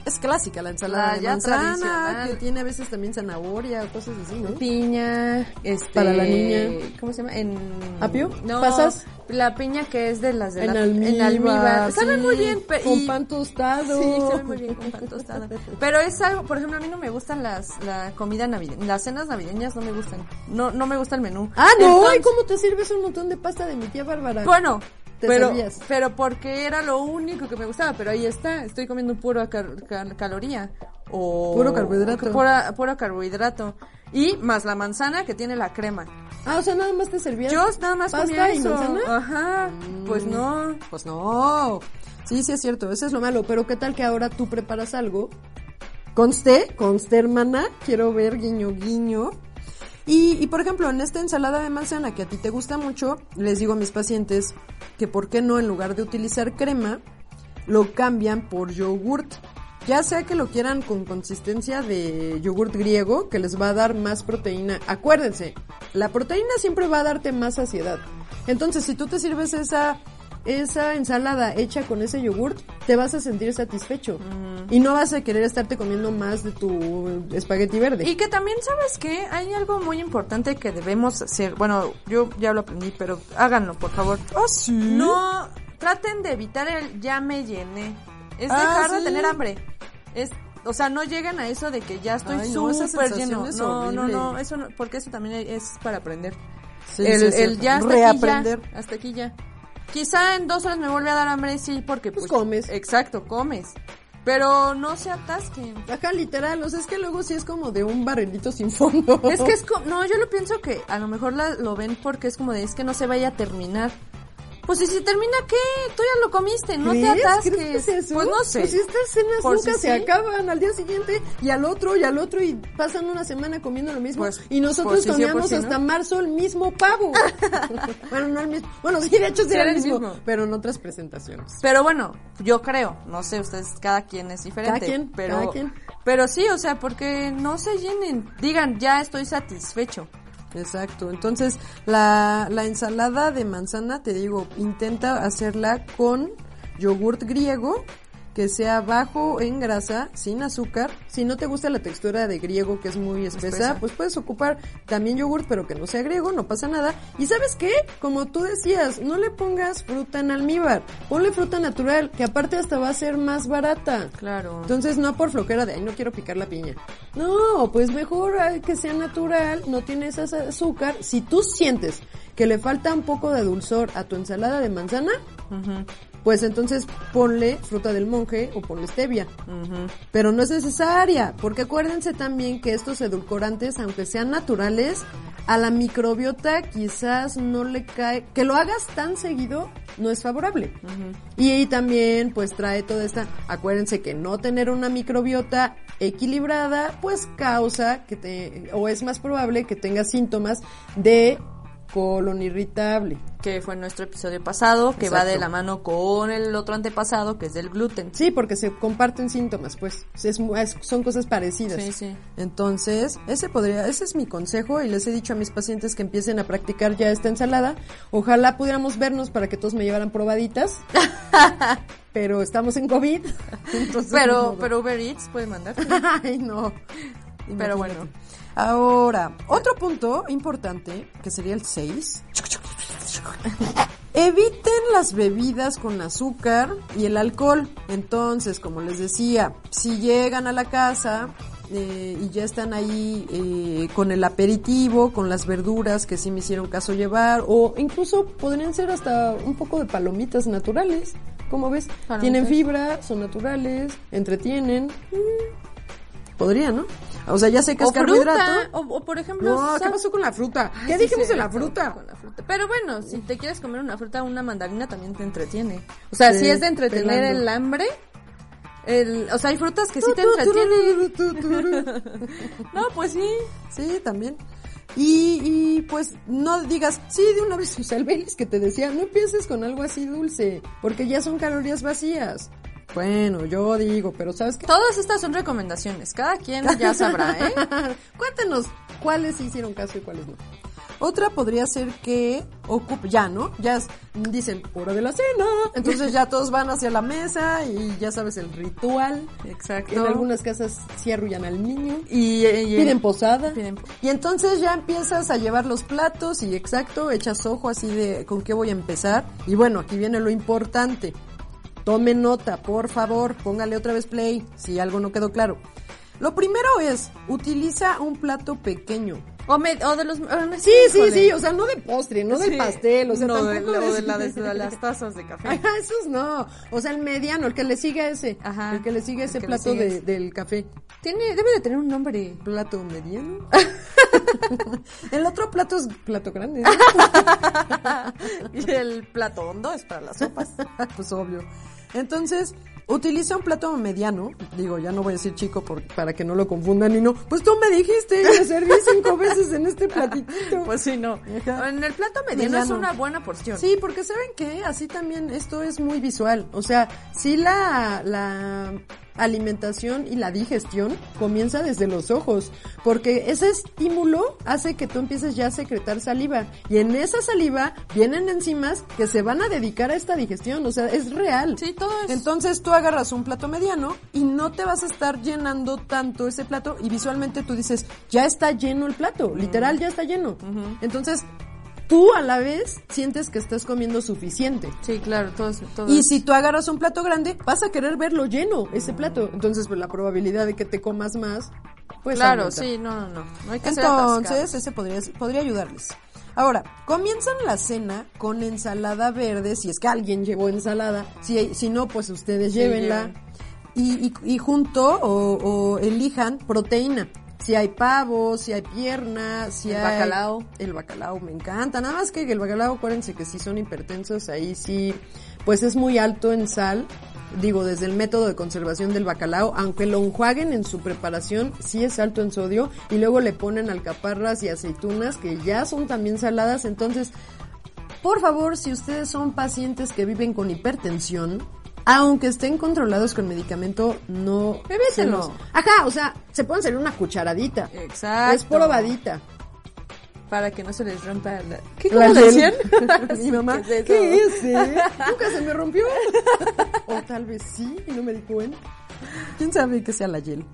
Es clásica la ensalada Ah, de ya manzana, tradicional. que tiene a veces también zanahoria, cosas así, ¿no? Piña, este... Para la niña. ¿Cómo se llama? En... ¿Apio? No, ¿Pasas? la piña que es de las de En la... almíbar. En almíbar. Sabe muy bien, pe- Con y- pan tostado. Sí, sabe muy bien con pan tostado. Pero es algo, por ejemplo, a mí no me gustan las la comida navideña, las cenas navideñas no me gustan. No no me gusta el menú. Ah, no, Entonces- ¿y cómo te sirves un montón de pasta de mi tía Bárbara? Bueno, te pero, servías. pero porque era lo único que me gustaba, pero ahí está, estoy comiendo puro cal- caloría. O Puro carbohidrato. Pura- puro carbohidrato. Y más la manzana que tiene la crema. Ah, o sea, nada más te servías. Yo nada más pasta comía y eso. manzana. Ajá, pues no. Pues no. Sí, sí es cierto, eso es lo malo. Pero qué tal que ahora tú preparas algo. Conste, conste hermana, quiero ver guiño guiño. Y, y por ejemplo, en esta ensalada de manzana que a ti te gusta mucho, les digo a mis pacientes que por qué no en lugar de utilizar crema, lo cambian por yogurt. Ya sea que lo quieran con consistencia de yogurt griego, que les va a dar más proteína. Acuérdense, la proteína siempre va a darte más saciedad. Entonces, si tú te sirves esa, esa ensalada hecha con ese yogurt, te vas a sentir satisfecho. Y no vas a querer estarte comiendo más de tu espagueti verde. Y que también, ¿sabes qué? Hay algo muy importante que debemos hacer. Bueno, yo ya lo aprendí, pero háganlo, por favor. ¿Ah, sí? No traten de evitar el ya me llené. Es Ah, dejar de tener hambre. Es, o sea, no lleguen a eso de que ya estoy no, súper lleno. es No, no, no, eso no, porque eso también es para aprender. Sí, el, sí, el ya hasta Reaprender. aquí ya, hasta aquí ya. Quizá en dos horas me vuelve a dar hambre, sí, porque Pues pues, comes. Exacto, comes. Pero no se atasquen. Ajá, literal, o sea, es que luego sí es como de un barrilito sin fondo. Es que es como, no, yo lo pienso que a lo mejor la- lo ven porque es como de, es que no se vaya a terminar. Pues si se termina, ¿qué? Tú ya lo comiste, no te atasques. ¿Crees que es eso? Pues no sé. Pues estas cenas Por nunca si se sí. acaban al día siguiente y al otro y al otro y pasan una semana comiendo lo mismo Pues, y nosotros sí por comíamos no. hasta marzo el mismo pavo. bueno, no el mismo. Bueno, sí, de hecho sí, era el el mismo, mismo. pero en otras presentaciones. Pero bueno, yo creo, no sé, ustedes, cada quien es diferente. Cada quien, pero, cada quien. pero sí, o sea, porque no se llenen. Digan, ya estoy satisfecho. Exacto. Entonces, la, la ensalada de manzana, te digo, intenta hacerla con yogurt griego que sea bajo en grasa, sin azúcar. Si no te gusta la textura de griego, que es muy espesa, Espesa. pues puedes ocupar también yogurt, pero que no sea griego, no pasa nada. Y sabes qué? Como tú decías, no le pongas fruta en almíbar, ponle fruta natural, que aparte hasta va a ser más barata. Claro. Entonces no por flojera de, ay, no quiero picar la piña. No, pues mejor que sea natural, no tiene ese azúcar. Si tú sientes que le falta un poco de dulzor a tu ensalada de manzana, pues entonces ponle fruta del monje o ponle stevia. Pero no es necesaria, porque acuérdense también que estos edulcorantes, aunque sean naturales, a la microbiota quizás no le cae, que lo hagas tan seguido no es favorable. Y ahí también pues trae toda esta, acuérdense que no tener una microbiota equilibrada pues causa que te, o es más probable que tengas síntomas de colon irritable. Que fue nuestro episodio pasado, que va de la mano con el otro antepasado, que es del gluten. Sí, porque se comparten síntomas, pues. Es- es- son cosas parecidas. Sí, sí. Entonces, ese podría, ese es mi consejo y les he dicho a mis pacientes que empiecen a practicar ya esta ensalada. Ojalá pudiéramos vernos para que todos me llevaran probaditas. pero estamos en COVID. Entonces, Pero, pero Uber Eats puede mandar. Ay, no. Pero bueno. Ahora, otro punto importante, que sería el 6. Eviten las bebidas con azúcar y el alcohol. Entonces, como les decía, si llegan a la casa eh, y ya están ahí eh, con el aperitivo, con las verduras que sí me hicieron caso llevar, o incluso podrían ser hasta un poco de palomitas naturales. ¿Cómo ves? Palomitas. Tienen fibra, son naturales, entretienen. Mm, Podría, ¿no? O sea, ya sé que es o carbohidrato. fruta, o, o por ejemplo... No, ¿qué pasó con la fruta? ¿Qué sí, dijimos de la fruta? con la fruta. Pero bueno, si te quieres comer una fruta, una mandarina también te entretiene. O sea, Sí, si es de entretener pelando. el hambre, el, o sea, hay frutas que sí te entretienen. No, pues sí. Sí, también. Y, y pues no digas, sí, de una vez, o sea, el Baileys que te decía, no empieces con algo así dulce, porque ya son calorías vacías. Bueno, yo digo, pero ¿sabes qué? Todas estas son recomendaciones. Cada quien ya sabrá, ¿eh? Cuéntenos cuáles hicieron caso y cuáles no. Otra podría ser que ocupe, ya, ¿no? Ya es- dicen, hora de la cena. Entonces ya todos van hacia la mesa y ya sabes el ritual. Exacto. En algunas casas sí arrullan al niño. Y, y- Piden posada. Piden po- y entonces ya empiezas a llevar los platos y exacto, echas ojo así de con qué voy a empezar. Y bueno, aquí viene lo importante. Tome nota, por favor, póngale otra vez play si algo no quedó claro. Lo primero es, utiliza un plato pequeño. O, me- o de los... Sí, sí, sí, o sea, no de postre, no del Sí. pastel, o sea, no, de, tampoco de- de la- de las tazas de café. Ajá, esos no. O sea, el mediano, el que le sigue ese. Ajá, El que le sigue ese plato sigue de- ese. del café. Tiene, debe de tener un nombre. Plato mediano. el otro plato es plato grande. ¿no? Y el plato hondo es para las sopas. pues obvio. Entonces, utiliza un plato mediano. Digo, ya no voy a decir chico por- para que no lo confundan y no. Pues tú me dijiste, me serví cinco veces en este platitito. Pues sí, no. Ajá. En el plato mediano, es Mediano. una buena porción. Sí, porque saben que así también esto es muy visual. O sea, sí la, la alimentación y la digestión comienza desde los ojos, porque ese estímulo hace que tú empieces ya a secretar saliva y en esa saliva vienen enzimas que se van a dedicar a esta digestión, o sea, es real. Sí, todo es... Entonces tú agarras un plato mediano y no te vas a estar llenando tanto ese plato y visualmente tú dices, ya está lleno el plato, literal ya está lleno. Entonces tú a la vez sientes que estás comiendo suficiente. Sí, claro, todo. Todo Y si tú agarras un plato grande, vas a querer verlo lleno, ese plato. Entonces, pues la probabilidad de que te comas más, pues Claro, aumenta. sí, no, no, no. No hay que Entonces, ese podría, podría ayudarles. Ahora, comienzan la cena con ensalada verde, si es que alguien llevó ensalada. Si, si no, pues ustedes Sí, llévenla. Y, y, y junto o, o elijan proteína. Si hay pavo, si hay pierna, si El hay... bacalao. El bacalao me encanta. Nada más que el bacalao, acuérdense que si son hipertensos, ahí sí, pues es muy alto en sal. Digo, desde el método de conservación del bacalao, aunque lo enjuaguen en su preparación, sí es alto en sodio. Y luego le ponen alcaparras y aceitunas, que ya son también saladas. Entonces, por favor, si ustedes son pacientes que viven con hipertensión, aunque estén controlados con medicamento, no... Los- Ajá, o sea, se pueden servir una cucharadita. Exacto. Es probadita. Para que no se les rompa la... ¿Qué La cómo decían? Mi mamá, ¿Qué es ¿qué es? eh? Nunca se me rompió. o tal vez sí y no me di cuenta. ¿Quién sabe que sea la hiel?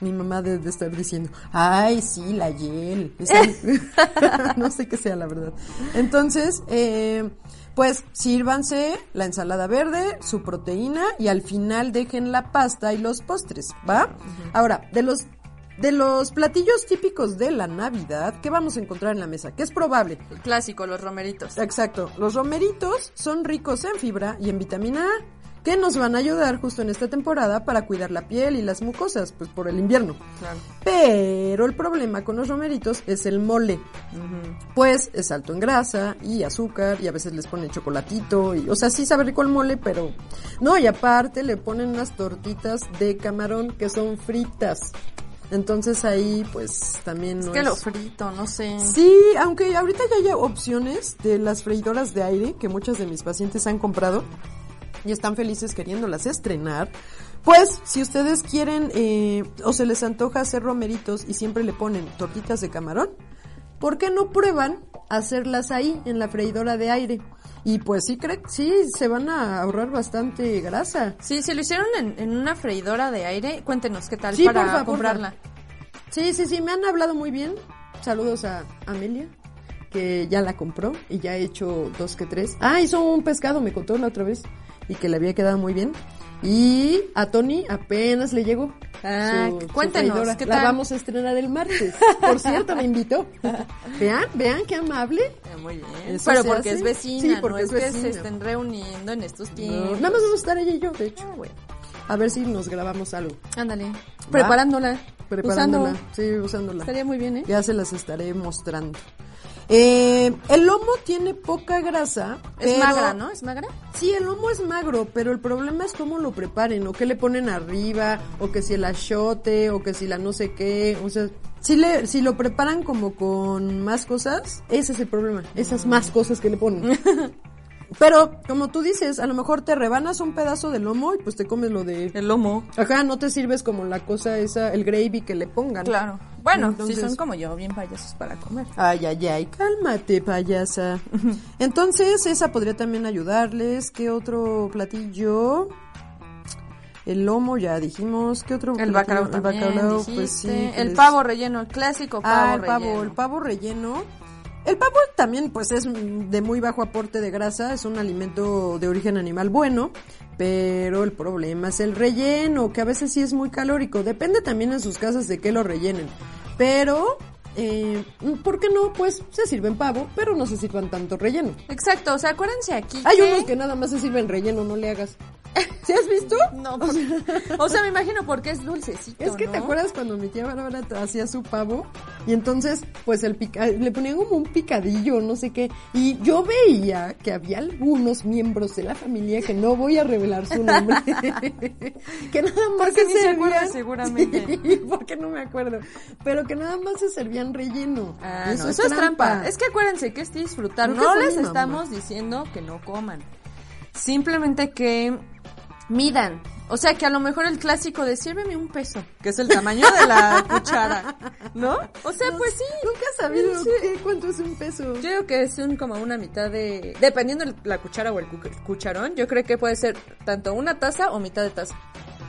Mi mamá debe de estar diciendo, ay, sí, la hiel. No sé qué sea, la verdad. Entonces, eh, pues sírvanse la ensalada verde, su proteína y al final dejen la pasta y los postres, ¿va? Ahora, de los de los platillos típicos de la Navidad, ¿qué vamos a encontrar en la mesa? ¿Qué es probable? El clásico, los romeritos. Exacto. Los romeritos son ricos en fibra y en vitamina A, que nos van a ayudar justo en esta temporada para cuidar la piel y las mucosas, pues por el invierno. Claro. Pero el problema con los romeritos es el mole. Pues es alto en grasa y azúcar y a veces les ponen chocolatito y, o sea, sí sabe rico el mole, pero no, y aparte le ponen unas tortitas de camarón que son fritas. Entonces ahí pues también Es no que lo frito, no sé. Sí, aunque ahorita ya hay opciones de las freidoras de aire que muchas de mis pacientes han comprado y están felices queriéndolas estrenar. Pues, si ustedes quieren eh, o se les antoja hacer romeritos y siempre le ponen tortitas de camarón, ¿por qué no prueban hacerlas ahí en la freidora de aire? Y pues sí, creo, sí, se van a ahorrar bastante grasa. Sí, si lo hicieron en, en una freidora de aire, cuéntenos qué tal Sí, para porfa, porfa. comprarla. Sí, sí, sí, me han hablado muy bien. Saludos a Amelia, que ya la compró y ya ha hecho dos que tres. Ah, hizo un pescado, me contó la otra vez, y que le había quedado muy bien. Y a Tony apenas le llegó. Ah, cuéntenos, freidora. ¿qué La tal? vamos a estrenar el martes. Por cierto, me invitó. Vean, vean qué amable. Eh, muy bien. Eso Pero porque hace. es vecina, Sí, porque no es, es que se estén reuniendo en estos No, tiempos. nada más vamos a estar ella y yo, de hecho. Ah, bueno. A ver si nos grabamos algo. Ándale. Preparándola. Preparándola. Usando. Sí, usándola. Estaría muy bien, ¿eh? Ya se las estaré mostrando. Eh, el lomo tiene poca grasa. Es pero- magra, ¿no? ¿Es magra? Sí, el lomo es magro, pero el problema es cómo lo preparen, o qué le ponen arriba, o que si el achote, o que si la no sé qué, o sea, si, le, si lo preparan como con más cosas, ese es el problema, esas más cosas que le ponen. Pero, como tú dices, a lo mejor te rebanas un pedazo de lomo y pues te comes lo de... El lomo. Ajá, no te sirves como la cosa esa, el gravy que le pongan. Claro. Bueno, Entonces- si son como yo, bien payasos para comer. Ay, ay, ay, cálmate, payasa. Entonces, esa podría también ayudarles. ¿Qué otro platillo? El lomo, ya dijimos. ¿Qué otro El bacalao El bacalao, pues sí. El les- pavo relleno, el clásico pavo Ah, el pavo, el pavo relleno. El pavo también, pues, es de muy bajo aporte de grasa, es un alimento de origen animal bueno, pero el problema es el relleno, que a veces sí es muy calórico. Depende también en sus casas de qué lo rellenen. Pero eh, ¿por qué no? Pues se sirven pavo, pero no se sirvan tanto relleno. Exacto, o sea, acuérdense aquí Hay que... unos que nada más se sirven relleno, no le hagas. ¿Sí has visto? No, O por- sea, o sea, me imagino porque es dulcecito, Es que te acuerdas cuando mi tía Bárbara hacía su pavo y entonces pues el pica le ponían como un picadillo, no sé qué, y yo veía que había algunos miembros de la familia que no voy a revelar su nombre, que nada más Porque se ni se servían, acuerda seguramente. Sí, porque no me acuerdo, pero que nada más se servían relleno. Ah, no, eso es trampa. Es que acuérdense que es disfrutar. Que No les estamos diciendo que no coman. Simplemente que midan. O sea, que a lo mejor el clásico de sírveme un peso, que es el tamaño de la cuchara, ¿no? O sea, pues sí. Nunca he sabido qué, cuánto es un peso. Yo creo que es un como una mitad de... Dependiendo el- la cuchara o el cu- cucharón, yo creo que puede ser tanto una taza o mitad de taza.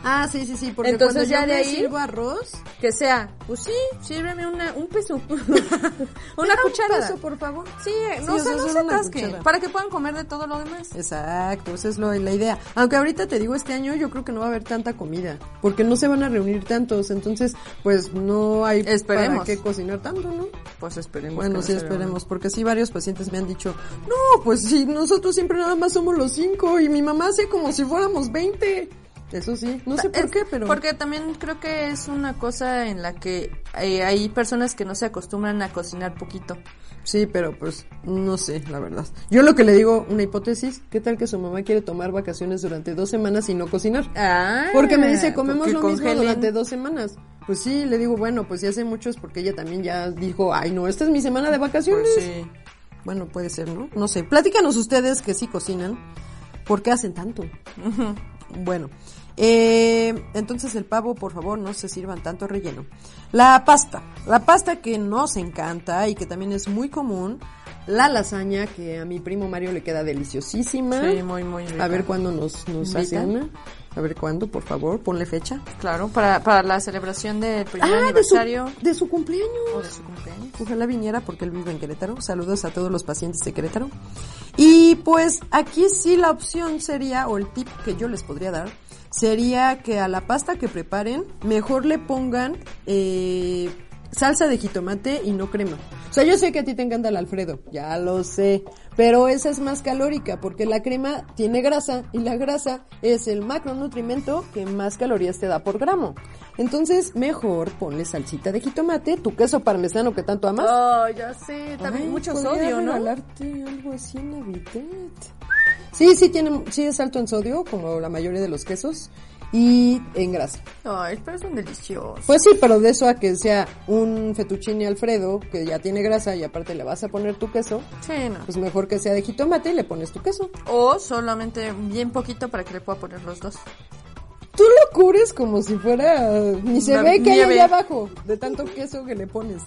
Ah, sí, sí, sí, porque Entonces, cuando ya yo de ahí- sirvo arroz, Que sea, pues sí, sírveme una, un peso. una ¿me da un peso, por favor. Sí, Sí, no, o se no se cuchara. para que puedan comer de todo lo demás. Exacto, esa es lo, la idea. Aunque ahorita te digo, este año yo creo que no va a haber tanta comida, porque no se van a reunir tantos, entonces pues no hay Esperemos. para qué cocinar tanto, ¿no? Pues esperemos. Bueno, sí, esperemos, porque sí, varios pacientes me han dicho, no, pues sí, nosotros siempre nada más somos los cinco y mi mamá hace como si fuéramos veinte. Eso sí, no sé por Es- qué, pero... Porque también creo que es una cosa en la que eh, hay personas que no se acostumbran a cocinar poquito. Sí, pero pues no sé, la verdad. Yo lo que le digo, una hipótesis, ¿qué tal que su mamá quiere tomar vacaciones durante dos semanas y no cocinar? Ah, Porque me dice, comemos lo mismo durante dos semanas. Pues sí, le digo, bueno, pues ya hace muchos porque ella también ya dijo, ay no, esta es mi semana de vacaciones. Pues sí. Bueno, puede ser, ¿no? No sé. Platícanos ustedes que sí cocinan. ¿Por qué hacen tanto? Bueno, eh, entonces el pavo, por favor, no se sirvan tanto relleno. La pasta. La pasta que nos encanta y que también es muy común. La lasaña, que a mi primo Mario le queda deliciosísima. Sí, muy, muy rica. A ver cuándo nos, nos hace. A ver cuándo, por favor, ponle fecha. Claro, para, para la celebración del primer Ah, de su, aniversario de su cumpleaños. o de su cumpleaños. Ojalá viniera porque él vive en Querétaro. Saludos a todos los pacientes de Querétaro. Y pues aquí sí la opción sería, o el tip que yo les podría dar, sería que a la pasta que preparen, mejor le pongan eh, salsa de jitomate y no crema. O sea, yo sé que a ti te encanta el Alfredo, ya lo sé, pero esa es más calórica porque la crema tiene grasa y la grasa es el macronutrimento que más calorías te da por gramo. Entonces, mejor ponle salsita de jitomate, tu queso parmesano que tanto amas. Oh, ya sé, también Ay, mucho sodio, ¿no? regalarte algo así en Navidad. Sí, sí tiene, sí es alto en sodio, como la mayoría de los quesos, y en grasa. Ay, pero son deliciosos. Pues sí, pero de eso a que sea un fettuccine Alfredo, que ya tiene grasa y aparte le vas a poner tu queso, Sí, no. pues mejor que sea de jitomate y le pones tu queso. O solamente bien poquito para que le pueda poner los dos. Tú lo cubres como si fuera, ni se Una ve que hay nieve. allá abajo, de tanto queso que le pones.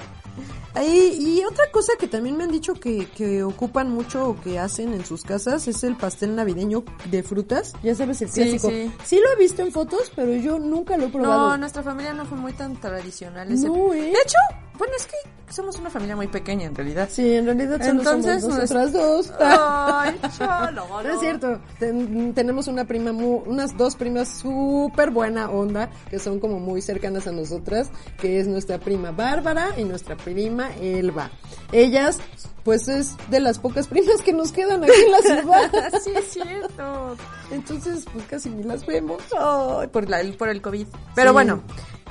Ahí, y otra cosa que también me han dicho que, que ocupan mucho o que hacen en sus casas es el pastel navideño de frutas. Ya sabes, el Sí, clásico. sí. lo he visto en fotos, pero yo nunca lo he probado. No, nuestra familia no fue muy tan tradicional. ese- No, ¿eh? De hecho, bueno, es que somos una familia muy pequeña en realidad. Sí, en realidad solo Entonces, somos nosotras dos. Ay, cholo. No es cierto, Ten- tenemos una prima, mu- unas dos primas súper buena onda, que son como muy cercanas a nosotras, que es nuestra prima Bárbara y nuestra prima Elba. Ellas, pues es de las pocas primas que nos quedan aquí en la ciudad. Sí, es cierto. Entonces, pues casi ni las vemos. Por, la, por el COVID. Pero Sí. bueno,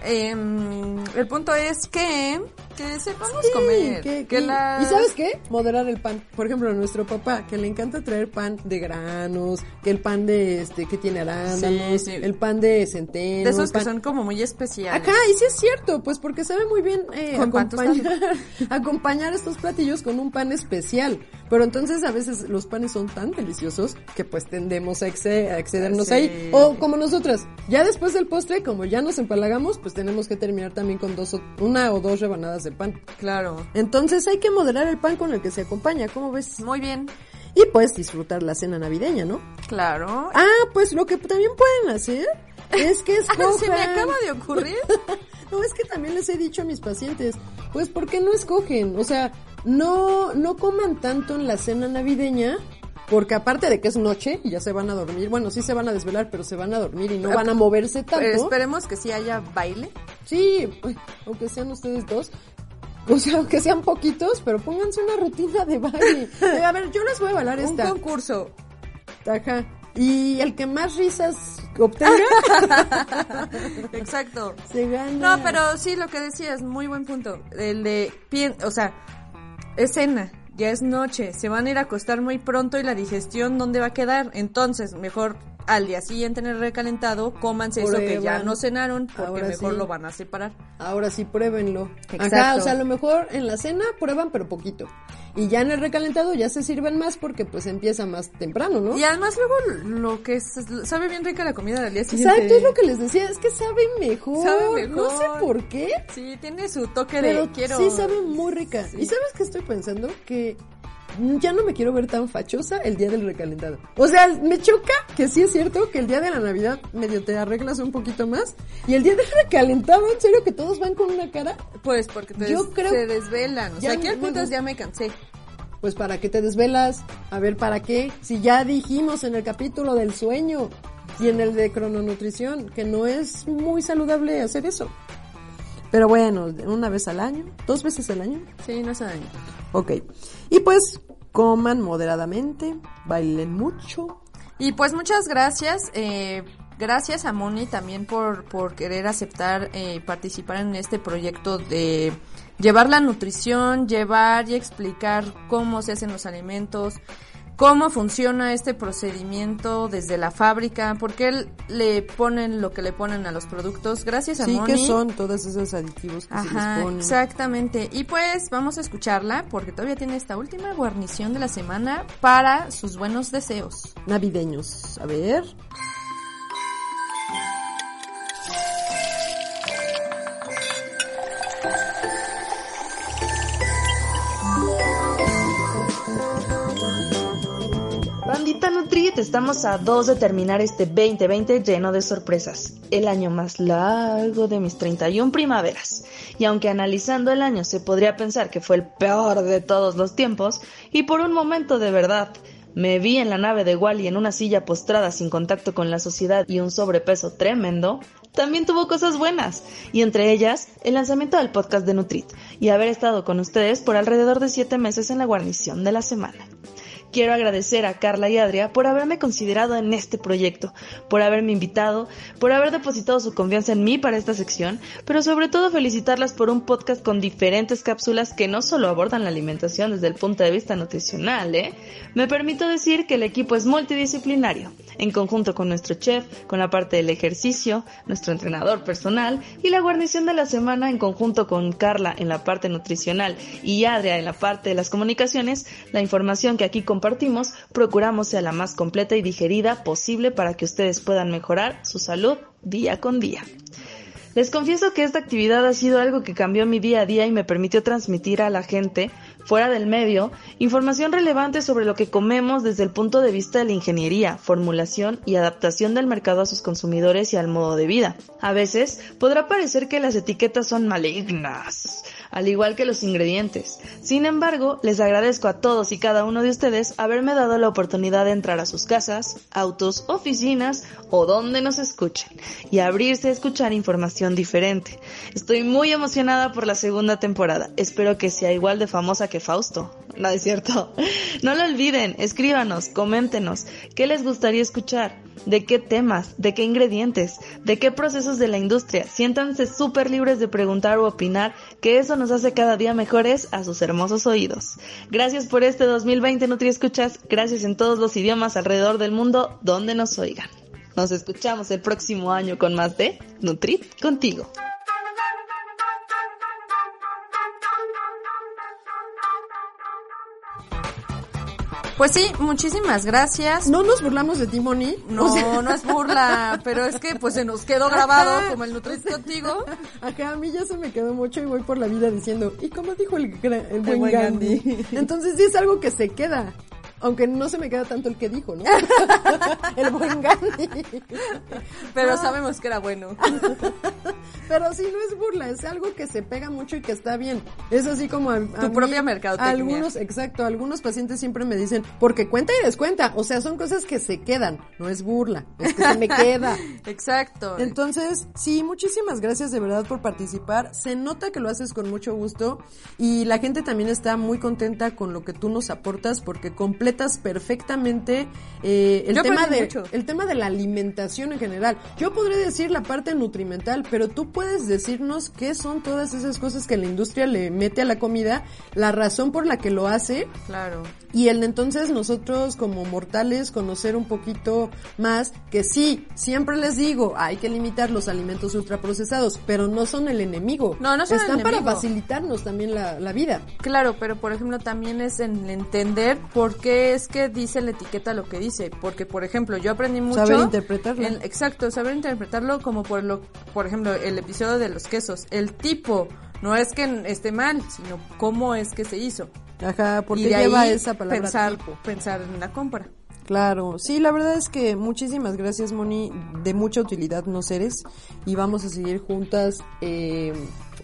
em, el punto es que, que sepamos Sí, comer. que- que y, las- y sabes qué? Moderar el pan. Por ejemplo, a nuestro papá, que le encanta traer pan de granos, que el pan de este, que tiene arándanos, Sí, sí. el pan de centeno. De esos que son como muy especiales. Ajá, y sí es cierto, pues porque sabe muy bien eh, acompañar estos platillos con un pan especial. Pero entonces a veces los panes son tan deliciosos que pues tendemos a, exce- a excedernos Sí. ahí. O como nosotras, ya después del postre, como ya nos empalagamos, pues tenemos que terminar también con dos o- una o dos rebanadas de pan. Claro. Entonces hay que moderar el pan con el que se acompaña, ¿cómo ves? Muy bien. Y pues disfrutar la cena navideña, ¿no? Claro. Ah, pues lo que también pueden hacer es que escojan... Se me acaba de ocurrir. No, es que también les he dicho a mis pacientes, pues ¿por qué no escogen? O sea, no, no coman tanto en la cena navideña, porque aparte de que es noche y ya se van a dormir, bueno, sí se van a desvelar, pero se van a dormir y no van a moverse Pero tanto. esperemos que sí haya baile. Sí, aunque sean ustedes dos. O sea, aunque sean poquitos, pero pónganse una rutina de baile. Eh, A ver, yo les voy a bailar Un esta. concurso. Ajá. Y el que más risas obtenga, Exacto. se gana. No, pero sí, lo que decías, muy buen punto. El de, o sea, es cena, ya es noche, se van a ir a acostar muy pronto y la digestión, ¿dónde va a quedar? Entonces, mejor al día siguiente en el recalentado, cómanse eso que ya Prueban. no cenaron, porque Ahora mejor sí. lo van a separar. Ahora sí, pruébenlo. Exacto. o sea, a lo mejor en la cena prueban, pero poquito. Y ya en el recalentado ya se sirven más porque pues empieza más temprano, ¿no? Y además luego lo que es, sabe bien rica la comida del día siguiente. Exacto, es lo que les decía, es que sabe mejor. Sabe No sé mejor. por qué, Sí, tiene su toque pero de quiero... sí sabe muy rica. ¿Y sabes qué estoy pensando? Que ya no me quiero ver tan fachosa el día del recalentado. O sea, me choca que sí es cierto que el día de la Navidad medio te arreglas un poquito más y el día del recalentado, en serio que todos van con una cara, Pues porque te Yo des- creo- se desvelan. O Ya sea, aquí al punto ya me cansé. pues para qué te desvelas, a ver para qué, si ya dijimos en el capítulo del sueño y en el de crononutrición que no es muy saludable hacer eso. Pero bueno, una vez al año, dos veces al año. Sí, no se daña. Ok. Y pues coman moderadamente, bailen mucho. Y pues muchas gracias. eh, gracias a Moni también por, por querer aceptar eh, participar en este proyecto de llevar la nutrición, llevar y explicar cómo se hacen los alimentos, cómo funciona este procedimiento desde la fábrica, por qué le ponen lo que le ponen a los productos. Gracias a Sí, Moni. que son todos esos aditivos que se les Ajá, ponen. exactamente. Y pues vamos a escucharla porque todavía tiene esta última guarnición de la semana para sus buenos deseos. Navideños. A ver. Nutrit, estamos a dos de terminar este 2020 lleno de sorpresas. El año más largo de mis 31 primaveras. Y aunque analizando el año se podría pensar que fue el peor de todos los tiempos, y por un momento de verdad me vi en la nave de Wally en una silla postrada sin contacto con la sociedad y un sobrepeso tremendo, también tuvo cosas buenas, y entre ellas el lanzamiento del podcast de Nutrit, y haber estado con ustedes por alrededor de siete meses en la guarnición de la semana. Quiero agradecer a Carla y Adria por haberme considerado en este proyecto, por haberme invitado, por haber depositado su confianza en mí para esta sección, pero sobre todo felicitarlas por un podcast con diferentes cápsulas que no solo abordan la alimentación desde el punto de vista nutricional, ¿eh? Me permito decir que el equipo es multidisciplinario, en conjunto con nuestro chef, con la parte del ejercicio, nuestro entrenador personal y la guarnición de la semana en conjunto con Carla en la parte nutricional y Adria en la parte de las comunicaciones, la información que aquí compartimos procuramos sea la más completa y digerida posible para que ustedes puedan mejorar su salud día con día. Les confieso que esta actividad ha sido algo que cambió mi día a día y me permitió transmitir a la gente, fuera del medio, información relevante sobre lo que comemos desde el punto de vista de la ingeniería, formulación y adaptación del mercado a sus consumidores y al modo de vida. A veces podrá parecer que las etiquetas son malignas, al igual que los ingredientes. Sin embargo, les agradezco a todos y cada uno de ustedes haberme dado la oportunidad de entrar a sus casas, autos, oficinas o donde nos escuchen y abrirse a escuchar información diferente. Estoy muy emocionada por la segunda temporada. Espero que sea igual de famosa que Fausto. No es cierto. No lo olviden, escríbanos, coméntenos. ¿Qué les gustaría escuchar? ¿De qué temas? ¿De qué ingredientes? ¿De qué procesos de la industria? Siéntanse súper libres de preguntar o opinar, que eso nos hace cada día mejores a sus hermosos oídos. Gracias por este 2020 Nutri Escuchas. Gracias en todos los idiomas alrededor del mundo donde nos oigan. Nos escuchamos el próximo año con más de Nutrit contigo. Pues sí, muchísimas gracias. No nos burlamos de ti, Moni. No, O sea, no es burla, pero es que pues se nos quedó grabado como el Nutrit contigo. Acá a mí ya se me quedó mucho y voy por la vida diciendo, ¿y cómo dijo el, el buen, buen Gandhi? Gandhi. Entonces sí es algo que se queda. Aunque no se me queda tanto el que dijo, ¿no? el buen Gandhi. Pero sabemos que era bueno. Pero sí, no es burla, es algo que se pega mucho y que está bien. Es así como a, a Tu mí, propia mercadotecnia. Algunos, exacto, algunos pacientes siempre me dicen, porque cuenta y descuenta. O sea, son cosas que se quedan, no es burla, es que se me queda. Exacto. Entonces, sí, muchísimas gracias de verdad por participar. Se nota que lo haces con mucho gusto y la gente también está muy contenta con lo que tú nos aportas porque completas perfectamente eh, el Yo tema de mucho. el tema de la alimentación en general. Yo podría decir la parte nutrimental, pero tú puedes decirnos qué son todas esas cosas que la industria le mete a la comida, la razón por la que lo hace Claro. y el entonces nosotros como mortales conocer un poquito más que sí, siempre les digo, hay que limitar los alimentos ultraprocesados, pero no son el enemigo. No, no son el Están para enemigo. facilitarnos también la, la vida. Claro, pero por ejemplo también es en entender por qué es que dice la etiqueta lo que dice, porque por ejemplo yo aprendí mucho Saber interpretarlo. en- exacto, saber interpretarlo como por lo, por ejemplo el episodio de los quesos, el tipo no es que esté mal, sino cómo es que se hizo. Ajá, porque y de lleva ahí esa palabra pensar, tipo. pensar en la compra. Claro, sí, la verdad es que muchísimas gracias, Moni. De mucha utilidad nos eres y vamos a seguir juntas, eh,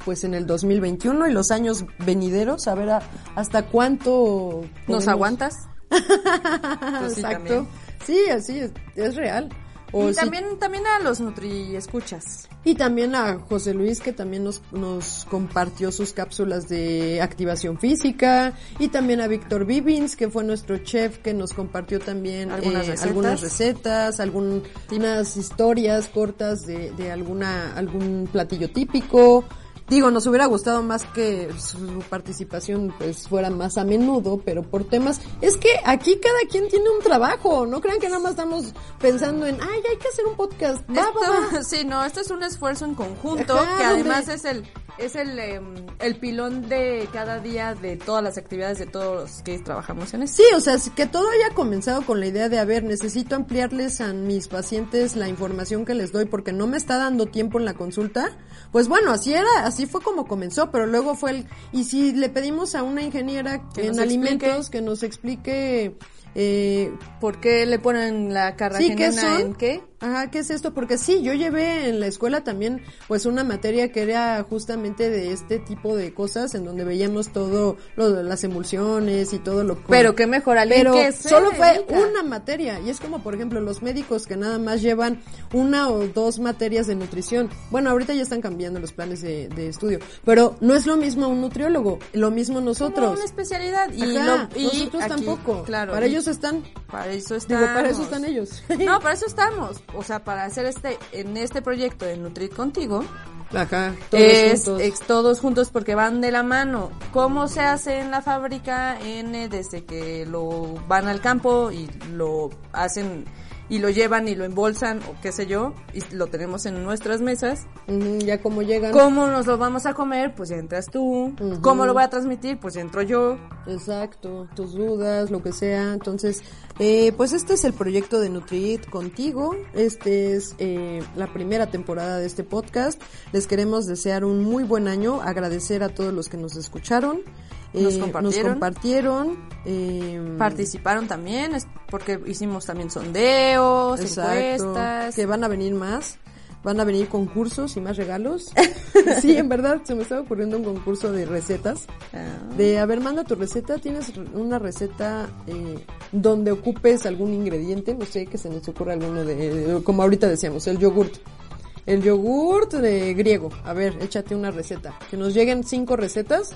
pues en el 2021 y los años venideros, a ver a- hasta cuánto ¿Nos aguantas? Sí, Exacto. Sí, así es, es real. O y también, también a los nutri escuchas. y también a José Luis que también nos, nos compartió sus cápsulas de activación física y también a Víctor Vivins que fue nuestro chef que nos compartió también Algunas eh, recetas. algunas recetas, algunas historias cortas de, de alguna algún platillo típico. Digo, nos hubiera gustado más que su participación pues fuera más a menudo, pero por temas, es que aquí cada quien tiene un trabajo, no crean que nada más estamos pensando en, ay, hay que hacer un podcast. Va, va, va". Esto, sí, no, esto es un esfuerzo en conjunto Ajá, que además hombre. es el es el em, el pilón de cada día de todas las actividades de todos los que trabajamos en esto. Sí, o sea, que todo haya comenzado con la idea de, a ver, necesito ampliarles a mis pacientes la información que les doy porque no me está dando tiempo en la consulta. Pues bueno, así era, así fue como comenzó, pero luego fue el, y si le pedimos a una ingeniera Que en alimentos explique. que nos explique, eh, ¿Por qué le ponen la Sí, ¿qué carragena son? en qué? Ajá, ¿qué es esto? Porque sí, yo llevé en la escuela también pues una materia que era justamente de este tipo de cosas en donde veíamos todo lo de las emulsiones y todo lo Pero qué mejor alguien Pero que solo fue una materia y es como por ejemplo los médicos que nada más llevan una o dos materias de nutrición. Bueno, ahorita ya están cambiando los planes de, de estudio, pero no es lo mismo un nutriólogo, lo mismo Como nosotros. una especialidad y, Ajá, lo- y nosotros aquí, tampoco. Claro. para ellos están, para eso digo, estamos. para eso están ellos. No, para eso estamos. O sea, para hacer este en este proyecto de Nutrit contigo Ajá, todos es, juntos. es todos juntos porque van de la mano. ¿Cómo se hace en la fábrica N desde que lo van al campo y lo hacen y lo llevan y lo embolsan o qué sé yo y lo tenemos en nuestras mesas? Ujú, ya como llegan. ¿Cómo nos lo vamos a comer? Pues ya entras tú. ¿Cómo lo voy a transmitir? Pues ya entro yo. Exacto, tus dudas, lo que sea. Entonces, eh, pues este es el proyecto de Nutrit contigo. Este es eh, la primera temporada de este podcast. Les queremos desear un muy buen año, agradecer a todos los que nos escucharon. Nos eh, compartieron. compartieron, eh, Participaron también, es porque hicimos también sondeos, Exacto, encuestas. que van a venir más. Van a venir concursos y más regalos. sí, en verdad, se me estaba ocurriendo un concurso de recetas. Ah. De, a ver, manda tu receta. ¿Tienes una receta eh, donde ocupes algún ingrediente? No sé, que se nos ocurra alguno de, como ahorita decíamos, el yogurt. El yogurt de griego. A ver, échate una receta. Que nos lleguen cinco recetas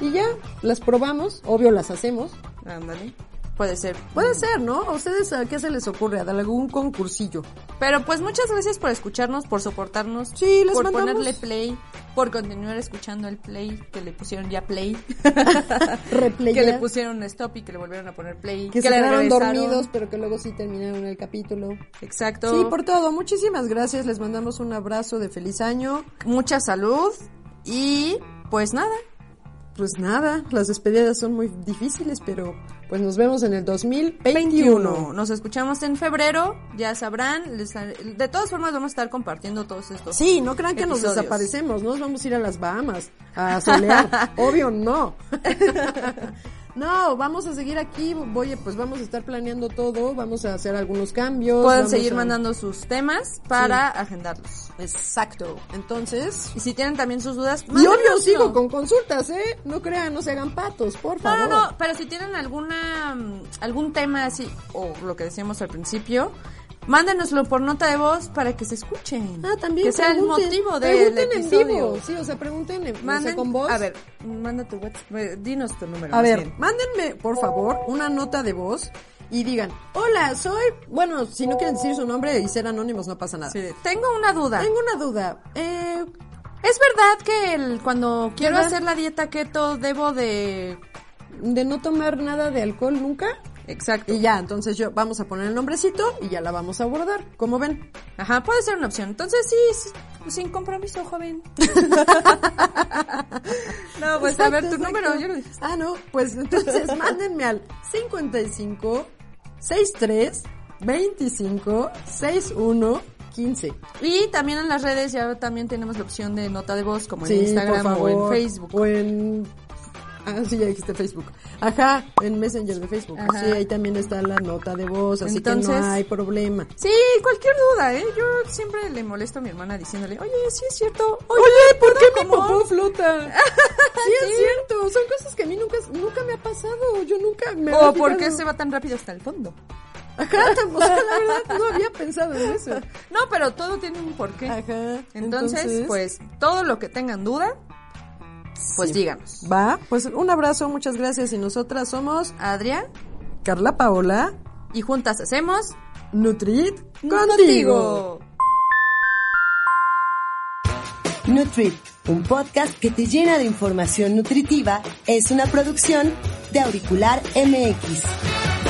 y ya, las probamos. Obvio, las hacemos. Ándale. Puede ser. Puede ser, ¿no? ¿A ustedes a qué se les ocurre? ¿A dar algún concursillo? Pero pues muchas gracias por escucharnos, por soportarnos, Sí, les por mandamos- ponerle play, por continuar escuchando el play, que le pusieron ya play, Replay. que le pusieron stop y que le volvieron a poner play, que se le quedaron dormidos, pero que luego sí terminaron el capítulo. Exacto. Sí, por todo. Muchísimas gracias. Les mandamos un abrazo de feliz año. mucha salud y pues nada. Pues nada, las despedidas son muy difíciles, pero pues nos vemos en el 2021. 21. Nos escuchamos en febrero, ya sabrán. les- de todas formas vamos a estar compartiendo todos estos. Sí, no crean que nos desaparecemos, no nos vamos a ir a las Bahamas a solear. Obvio, no. no, vamos a seguir aquí, voy, pues vamos a estar planeando todo, vamos a hacer algunos cambios. Pueden seguir a- mandando sus temas para agendarlos. Exacto. Entonces, Y si tienen también sus dudas, y obvio sigo con consultas, ¿eh? No crean, no se hagan patos, por No, favor. no, no, pero si tienen alguna mm, algún tema así o lo que decíamos al principio, mándenoslo por nota de voz para que se escuchen. Ah, también que sea el motivo del pregunten episodio. en vivo, sí, o sea, pregunten en, o sea, Manden, con voz. a ver, manda tu WhatsApp, eh, dinos tu número. A ver, bien. mándenme, por favor, una nota de voz y digan, hola, soy, bueno, si no quieren decir su nombre y ser anónimos no pasa nada. Sí, tengo una duda. Tengo una duda, eh, ¿Es verdad que el- cuando quiero hacer la dieta keto debo de... de no tomar nada de alcohol nunca. Exacto. Y ya, entonces yo vamos a poner el nombrecito y ya la vamos a abordar. ¿Cómo ven? Ajá, puede ser una opción. Entonces sí, sí, sin compromiso, joven. no, pues a ver, tu Exacto, número, exacto. yo lo dije. Ah, no, pues entonces mándenme al 55 63 25 61 15. Y también en las redes ya también tenemos la opción de nota de voz como en Instagram o en Facebook. O en. Ah, sí, ya dijiste Facebook. Ajá, en Messenger de Facebook. Ajá. Sí, ahí también está la nota de voz, así que no hay problema. Sí, cualquier duda, ¿eh? Yo siempre le molesto a mi hermana diciéndole, oye, sí es cierto. Oye, ¿por qué mi popó flota? Sí, es cierto. Son cosas que a mí nunca, nunca me ha pasado. Yo nunca me O por qué se va tan rápido hasta el fondo. Ajá, tam- o sea, la verdad, no había pensado en eso. No, pero todo tiene un porqué. Ajá. Entonces, pues, todo lo que tengan duda, pues Sí. díganos. Va, pues un abrazo, muchas gracias. Y nosotras somos Adrián, Carla Paola, y juntas hacemos Nutrit contigo. contigo. Nutrit, un podcast que te llena de información nutritiva, es una producción de Auricular MX.